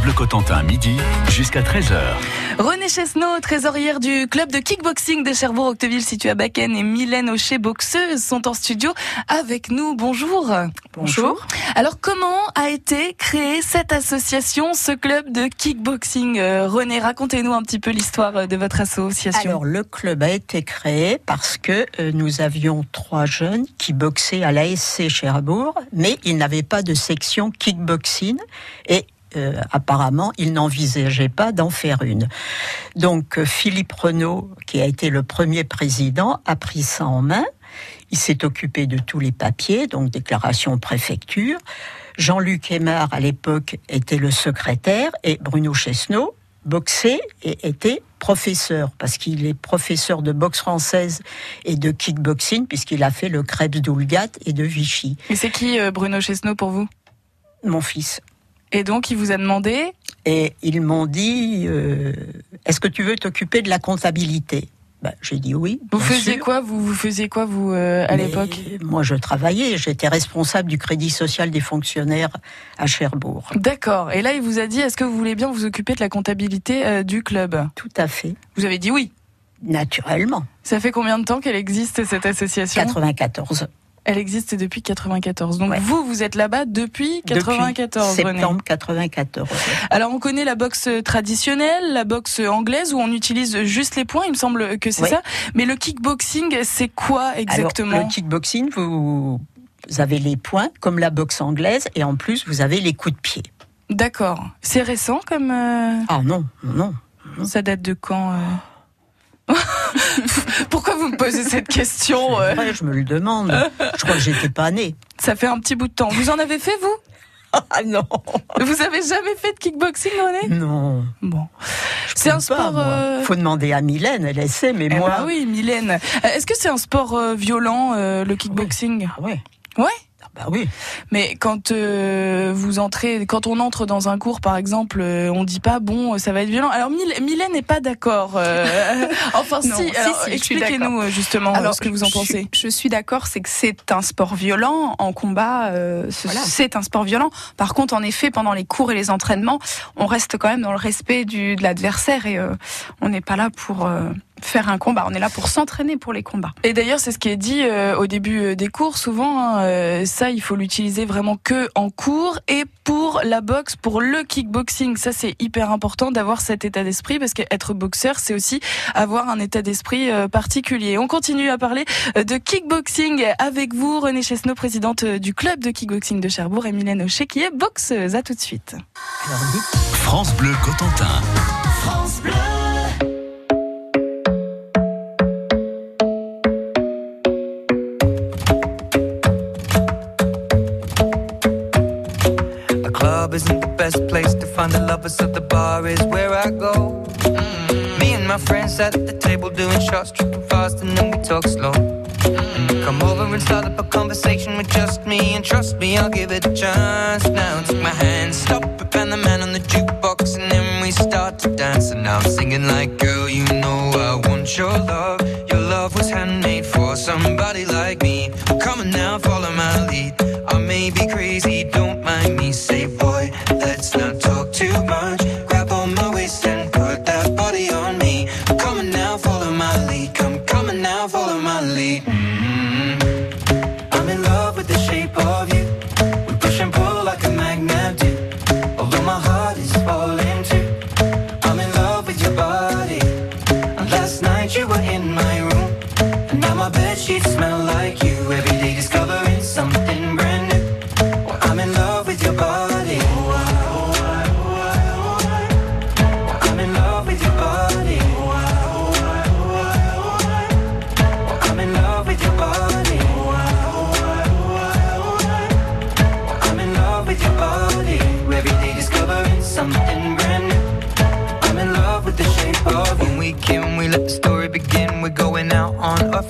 France Bleu Cotentin, midi jusqu'à 13h. René Chesneau, trésorière du club de kickboxing de Cherbourg-Octeville situé à Bakken et Mylène Aucher, boxeuse, sont en studio avec nous. Bonjour. Bonjour. Alors comment a été créée cette association, ce club de kickboxing? Euh, René, racontez-nous un petit peu l'histoire euh, de votre association. Alors le club a été créé parce que euh, nous avions trois jeunes qui boxaient à l'ASC Cherbourg, mais ils n'avaient pas de section kickboxing et euh, apparemment, il n'envisageait pas d'en faire une. Donc euh, Philippe Renault, qui a été le premier président, a pris ça en main. Il s'est occupé de tous les papiers, donc déclaration préfecture. Jean-Luc Aymar, à l'époque, était le secrétaire et Bruno Chesneau boxait et était professeur, parce qu'il est professeur de boxe française et de kickboxing, puisqu'il a fait le Krebs d'Oulgat et de Vichy. Et c'est qui euh, Bruno Chesneau pour vous? Mon fils. Et donc, il vous a demandé Et ils m'ont dit euh, Est-ce que tu veux t'occuper de la comptabilité? Ben, J'ai dit oui. Vous faisiez sûr. quoi vous, vous faisiez quoi vous euh, à l'époque? Moi, je travaillais. J'étais responsable du crédit social des fonctionnaires à Cherbourg. D'accord. Et là, il vous a dit est-ce que vous voulez bien vous occuper de la comptabilité euh, du club? Tout à fait. Vous avez dit oui? Naturellement. Ça fait combien de temps qu'elle existe cette association? 94. Elle existe depuis 94. Donc Ouais. vous, vous êtes là-bas depuis 94. Depuis René. septembre 94. Alors on connaît la boxe traditionnelle, la boxe anglaise où on utilise juste les poings, il me semble que c'est ça. Mais le kickboxing, c'est quoi exactement? Alors, le kickboxing, vous, avez les points, comme la boxe anglaise, et en plus, vous avez les coups de pied. D'accord. C'est récent comme euh, Ah non, non. ça date de quand euh? Pourquoi vous me posez cette question euh je me le demande. Je crois que j'étais pas née. Ça fait un petit bout de temps. Vous en avez fait vous? Ah non, Vous avez jamais fait de kickboxing, René? Non. Bon. C'est un pas, sport, euh, Faut demander à Mylène, elle essaie, mais Eh moi. ben oui, Mylène. Euh, Est-ce que c'est un sport euh, violent, euh, le kickboxing? Ah ouais. Ouais. Ah bah oui. Mais quand euh, vous entrez, quand on entre dans un cours, par exemple, euh, on dit pas bon, euh, ça va être violent. Alors Myl- Mylène n'est pas d'accord. euh, enfin, Non, si. si, Alors, expliquez-nous euh, justement euh, ce que vous en pensez. Je suis d'accord, c'est que c'est un sport violent en combat. euh, Voilà. C'est un sport violent. Par contre, en effet, pendant les cours et les entraînements, on reste quand même dans le respect du, de l'adversaire et euh, on n'est pas là pour euh, faire un combat. On est là pour s'entraîner pour les combats. Et d'ailleurs, c'est ce qui est dit euh, au début euh, des cours. Souvent, hein, euh, ça, il faut l'utiliser vraiment que en cours et pour la boxe, pour le kickboxing. Ça, c'est hyper important d'avoir cet état d'esprit parce qu'être boxeur, c'est aussi avoir un état d'esprit euh, particulier. On continue à parler de kickboxing avec vous, René Chesneau, présidente du club de kickboxing de Cherbourg, et Mylène Aucher, qui est boxeuse. À tout de suite. France Bleu Cotentin. The find the lovers, at the bar is where I go. Mm. Me and my friends at the table doing shots, tripping fast, and then we talk slow. You come over and start up a conversation with just me, and trust me, I'll give it a chance. Now take my hand, stop it, and the man on the jukebox, and then we start to dance. And now I'm singing like, girl, you know I want. Your love bed sheets smell like you. Every day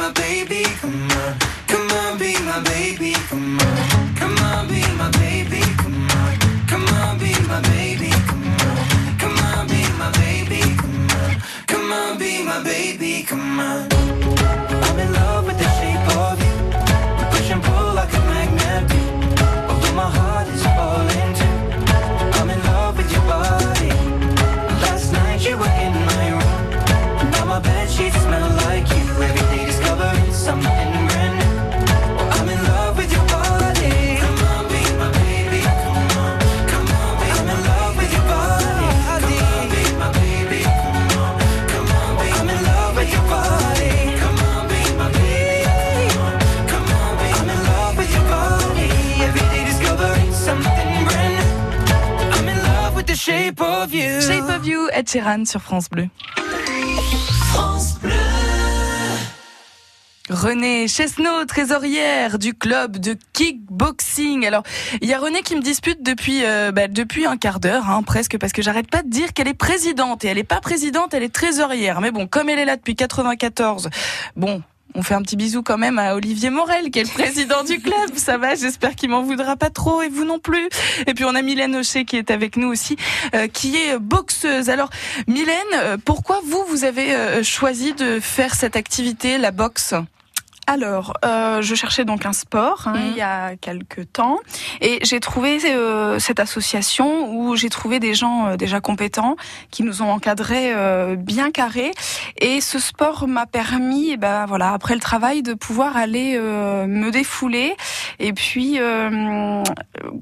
My baby, come on. Sheeran sur France Bleu. René Chesneau, trésorière du club de kickboxing. Alors, il y a René qui me dispute depuis euh, bah, depuis un quart d'heure, hein, presque, parce que j'arrête pas de dire qu'elle est présidente et elle est pas présidente, elle est trésorière. Mais bon, comme elle est là depuis 94, bon. On fait un petit bisou quand même à Olivier Morel, qui est le président du club. Ça va, j'espère qu'il m'en voudra pas trop et vous non plus. Et puis on a Mylène Hocher qui est avec nous aussi, euh, qui est boxeuse. Alors Mylène, euh, pourquoi vous, vous avez euh, choisi de faire cette activité, la boxe? Alors, euh, je cherchais donc un sport hein, Mhm. il y a quelques temps et j'ai trouvé euh, cette association où j'ai trouvé des gens euh, déjà compétents qui nous ont encadrés euh, bien carrés et ce sport m'a permis, eh ben voilà, après le travail, de pouvoir aller euh, me défouler et puis, euh,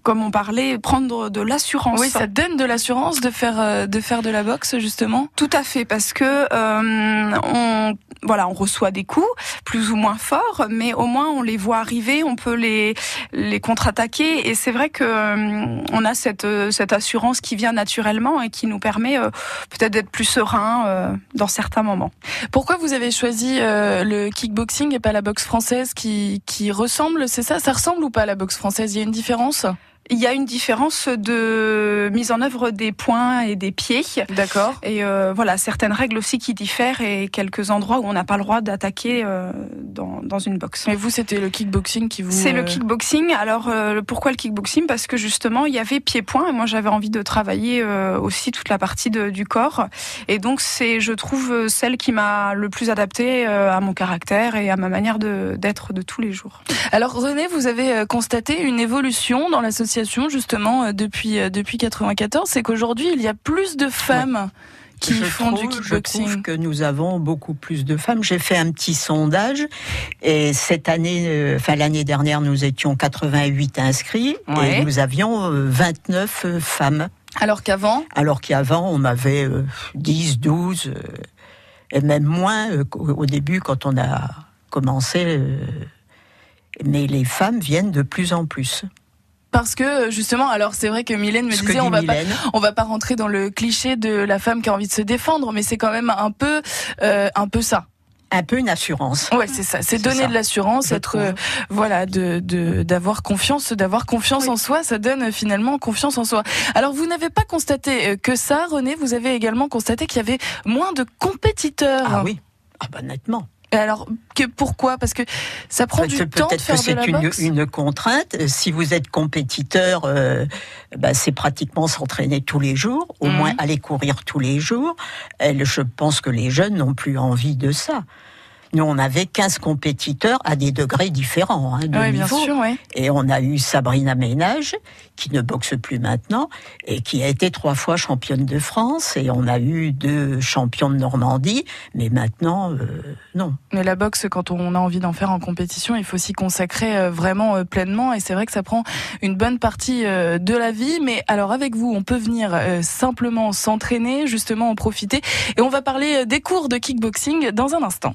comme on parlait, prendre de l'assurance. Oui, ça donne de l'assurance de faire de faire de la boxe justement? Tout à fait, parce que euh, on voilà, on reçoit des coups plus ou moins forts, mais au moins on les voit arriver, on peut les les contre-attaquer, et c'est vrai que euh, on a cette euh, cette assurance qui vient naturellement et qui nous permet euh, peut-être d'être plus serein dans certains moments. Pourquoi vous avez choisi le kickboxing et pas la boxe française qui qui ressemble? C'est ça Ça ressemble ou pas à la boxe française? Il y a une différence? Il y a une différence de mise en œuvre des poings et des pieds. D'accord. Et euh, voilà, certaines règles aussi qui diffèrent et quelques endroits où on n'a pas le droit d'attaquer euh, dans, dans une boxe. Mais vous, c'était le kickboxing qui vous. C'est le euh, kickboxing. Alors euh, pourquoi le kickboxing? Parce que justement il y avait pied-point et moi j'avais envie de travailler euh, aussi toute la partie de- du corps. Et donc c'est, je trouve, celle qui m'a le plus adapté euh, à mon caractère et à ma manière de d'être de tous les jours. Alors René, vous avez constaté une évolution dans justement euh, depuis euh, depuis 94. C'est qu'aujourd'hui il y a plus de femmes qui je font trouve, du Je kickboxing. trouve que nous avons beaucoup plus de femmes. J'ai fait un petit sondage et cette année, euh, enfin l'année dernière, nous étions 88 inscrits Ouais. et nous avions euh, 29 euh, femmes. Alors qu'avant, Alors qu'avant, on avait euh, 10, 12 euh, et même moins au début quand on a commencé. mais les femmes viennent de plus en plus. Parce que justement, alors c'est vrai que Mylène me Ce disait on va pas on va pas rentrer dans le cliché de la femme qui a envie de se défendre, mais c'est quand même un peu euh, un peu ça. un peu une assurance. Ouais, c'est ça. C'est donner ça, de l'assurance, être euh, voilà, de de- d'avoir confiance, d'avoir confiance Oui. en soi. Ça donne euh, finalement confiance en soi. Alors vous n'avez pas constaté euh, que ça, René. Vous avez également constaté qu'il y avait moins de compétiteurs. Ah oui, ah bah nettement. Alors que pourquoi? Parce que ça prend du temps de Peut-être faire que de c'est la une, boxe. une contrainte. Si vous êtes compétiteur, euh, bah, c'est pratiquement s'entraîner tous les jours, au Mhm. moins aller courir tous les jours. Je pense que les jeunes n'ont plus envie de ça. Nous, on avait 15 compétiteurs à des degrés différents hein, de Oui, bien niveau. sûr, ouais. Et on a eu Sabrina Ménage, qui ne boxe plus maintenant, et qui a été trois fois championne de France. Et on a eu deux champions de Normandie, mais maintenant, euh, non. Mais la boxe, quand on a envie d'en faire en compétition, il faut s'y consacrer euh, vraiment euh, pleinement. Et c'est vrai que ça prend une bonne partie de la vie. Mais alors avec vous, on peut venir simplement s'entraîner, justement en profiter. Et on va parler des cours de kickboxing dans un instant.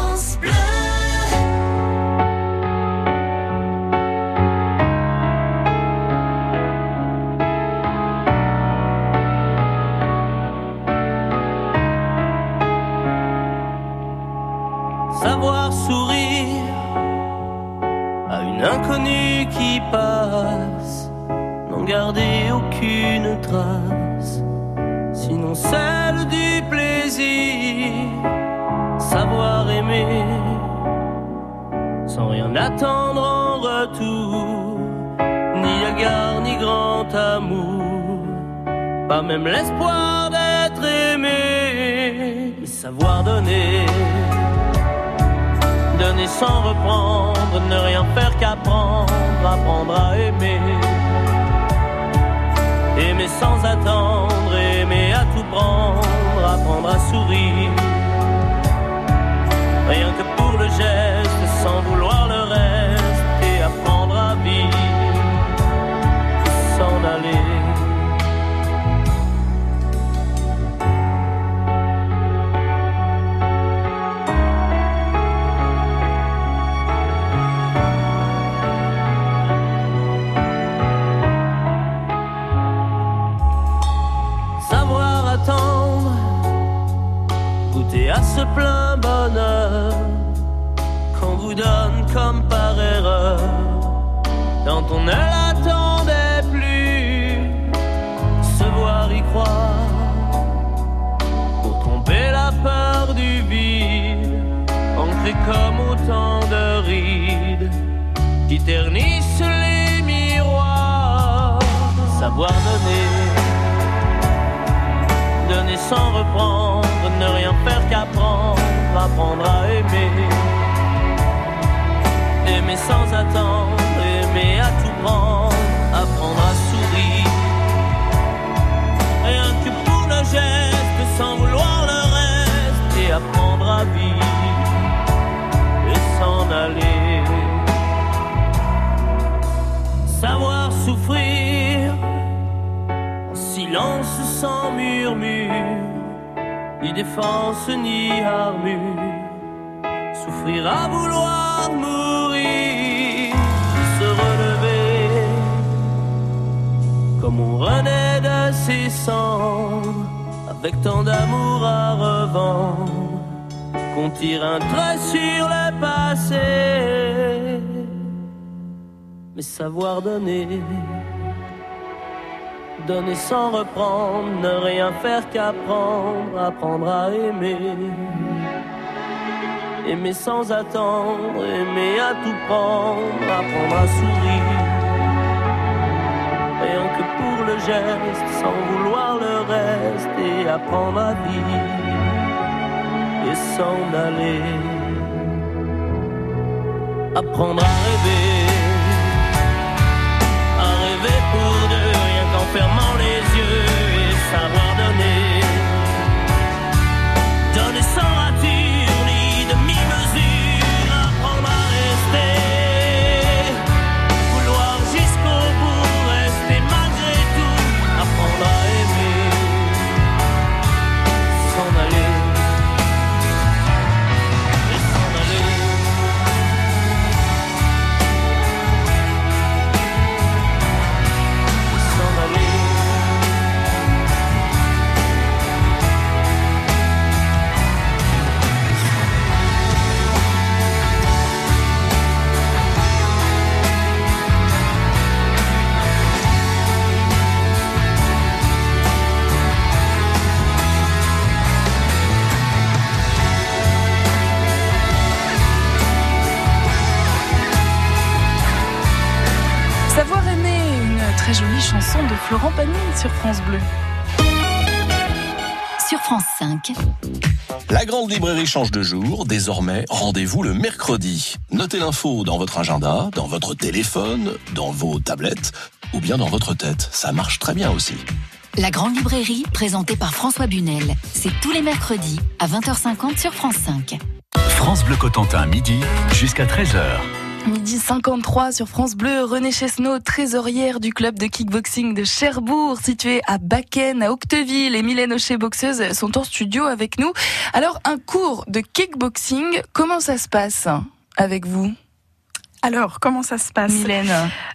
Sinon celle du plaisir, savoir aimer, sans rien attendre en retour, ni égard ni grand amour, pas même l'espoir d'être aimé, savoir donner donner sans reprendre, ne rien faire qu'apprendre, apprendre à aimer. Sans attendre, aimer à tout prendre, apprendre à sourire. Rien que pour le geste, sans vouloir le reste, et apprendre à vivre, s'en aller. Comme autant de rides qui ternissent les miroirs, savoir donner donner sans reprendre, ne rien faire qu'apprendre, apprendre à aimer. Aimer sans attendre, aimer à tout prendre, apprendre à sourire. Rien que pour le geste, sans vouloir Savoir souffrir silence sans murmure, ni défense ni armure. Souffrir à vouloir mourir, se relever, comme on renaît de ses cendres, avec tant d'amour à revendre, qu'on tire un trait sur le passé, mais savoir donner donner sans reprendre, ne rien faire qu'apprendre, apprendre à aimer. Aimer sans attendre, aimer à tout prendre, apprendre à sourire. Rien que pour le geste, sans vouloir le reste, et apprendre à vivre et s'en aller. Apprendre à rêver, à rêver pour deux en fermant les yeux et savoir chanson de Florent Pagny sur France Bleu. Sur France 5. La grande librairie change de jour. Désormais, rendez-vous le mercredi. Notez l'info dans votre agenda, dans votre téléphone, dans vos tablettes ou bien dans votre tête. Ça marche très bien aussi. La grande librairie, présentée par François Bunel. C'est tous les mercredis à 20h50 sur France 5. France Bleu Cotentin, midi jusqu'à 13h. Midi 53 sur France Bleu, René Chesneau, trésorière du club de kickboxing de Cherbourg, situé à Bakken, à Octeville, et Mylène Aucher, boxeuse, sont en studio avec nous. Alors, un cours de kickboxing, comment ça se passe avec vous? Alors, comment ça se passe? Mylène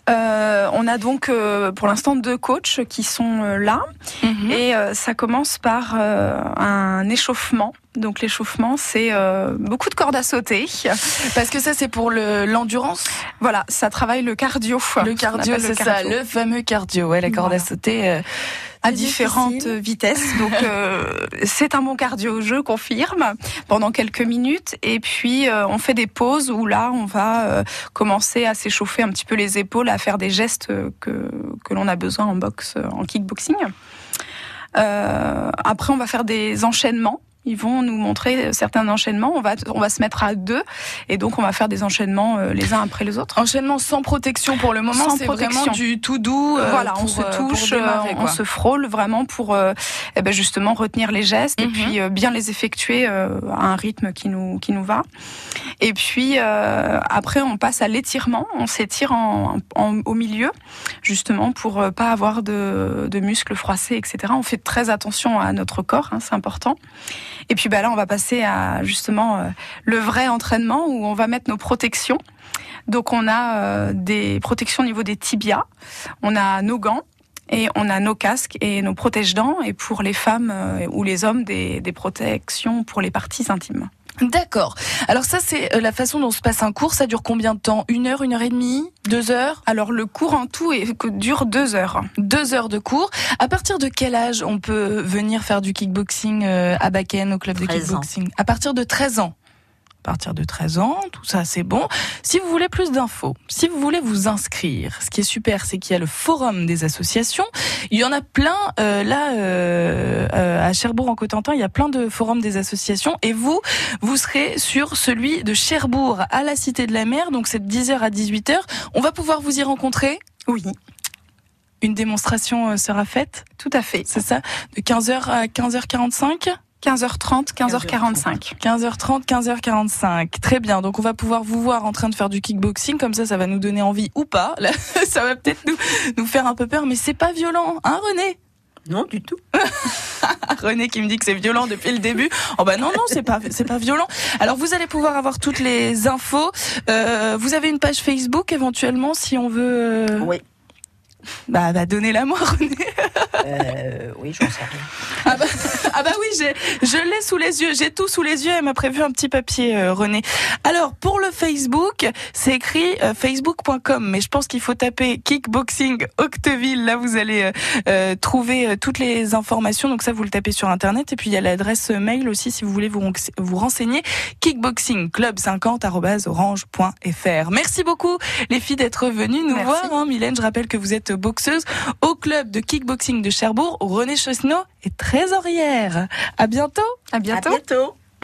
Euh, On a donc euh, pour l'instant deux coachs qui sont euh, là. Mhm. Et euh, ça commence par euh, un échauffement. Donc l'échauffement, c'est euh, beaucoup de cordes à sauter. Parce que ça, c'est pour le- l'endurance? Voilà, ça travaille le cardio. Le cardio, c'est ça, le fameux cardio. Ouais, la corde à sauter. euh, à différentes difficile. vitesses. Donc euh, c'est un bon cardio, je confirme, pendant quelques minutes. Et puis euh, on fait des pauses où là on va euh, commencer à s'échauffer un petit peu les épaules, à faire des gestes que, que l'on a besoin en boxe, en kickboxing. Euh, après on va faire des enchaînements. Ils vont nous montrer certains enchaînements. On va, on va se mettre à deux et donc on va faire des enchaînements euh, les uns après les autres. Enchaînement sans protection pour le moment, Sans c'est vraiment protection. du tout doux. euh, voilà, on se euh, touche, démarrer, on se frôle vraiment pour eh ben justement retenir les gestes et Mhm. puis bien les effectuer à un rythme qui nous qui nous va. Et puis après on passe à l'étirement, on s'étire en, en- au milieu justement pour pas avoir de, de muscles froissés, etc. On fait très attention à notre corps, hein, c'est important. Et puis bah là on va passer à justement euh, le vrai entraînement où on va mettre nos protections. Donc on a euh, des protections au niveau des tibias, on a nos gants et on a nos casques et nos protège-dents et pour les femmes euh, ou les hommes des, des protections pour les parties intimes. D'accord. Alors ça, c'est euh, la façon dont se passe un cours. Ça dure combien de temps? Une heure, une heure et demie? Deux heures? Alors le cours en tout est, dure deux heures. Deux heures de cours. À partir de quel âge on peut venir faire du kickboxing euh, à Bakken, au club de 13 ans. kickboxing? À partir de 13 ans. À partir de 13 ans, tout ça c'est bon. Si vous voulez plus d'infos, si vous voulez vous inscrire, ce qui est super, c'est qu'il y a le forum des associations. Il y en a plein euh, là euh, euh, à Cherbourg en Cotentin. Il y a plein de forums des associations et vous, vous serez sur celui de Cherbourg à la Cité de la Mer. Donc c'est de 10h à 18h. On va pouvoir vous y rencontrer? Oui, Une démonstration sera faite? tout à fait. C'est ça? De 15h à 15h45 15h30, 15h45. 15h30, 15h45. Très bien. Donc on va pouvoir vous voir en train de faire du kickboxing. Comme ça, ça va nous donner envie ou pas. Là, ça va peut-être nous, nous faire un peu peur, mais c'est pas violent, hein René? Non, du tout. René qui me dit que c'est violent depuis le début. Oh bah non non c'est pas c'est pas violent. Alors vous allez pouvoir avoir toutes les infos. Euh, vous avez une page Facebook éventuellement si on veut. euh, Oui. Bah bah donnez-la moi René. Euh, oui, j'en sais rien. Ah bah, ah bah oui, je l'ai sous les yeux, j'ai tout sous les yeux. Elle m'a prévu un petit papier, euh, René. Alors pour le Facebook, c'est écrit euh, facebook.com, mais je pense qu'il faut taper kickboxing Octeville. Là, vous allez euh, euh, trouver toutes les informations. Donc ça, vous le tapez sur internet. Et puis il y a l'adresse mail aussi si vous voulez vous, vous renseigner. Kickboxing club 50 orange.fr. Merci beaucoup les filles d'être venues nous Merci. voir. hein. Mylène, je rappelle que vous êtes boxeuse au club de kickboxing de Cherbourg où René Chesneau est trésorière. À bientôt. À bientôt. À bientôt.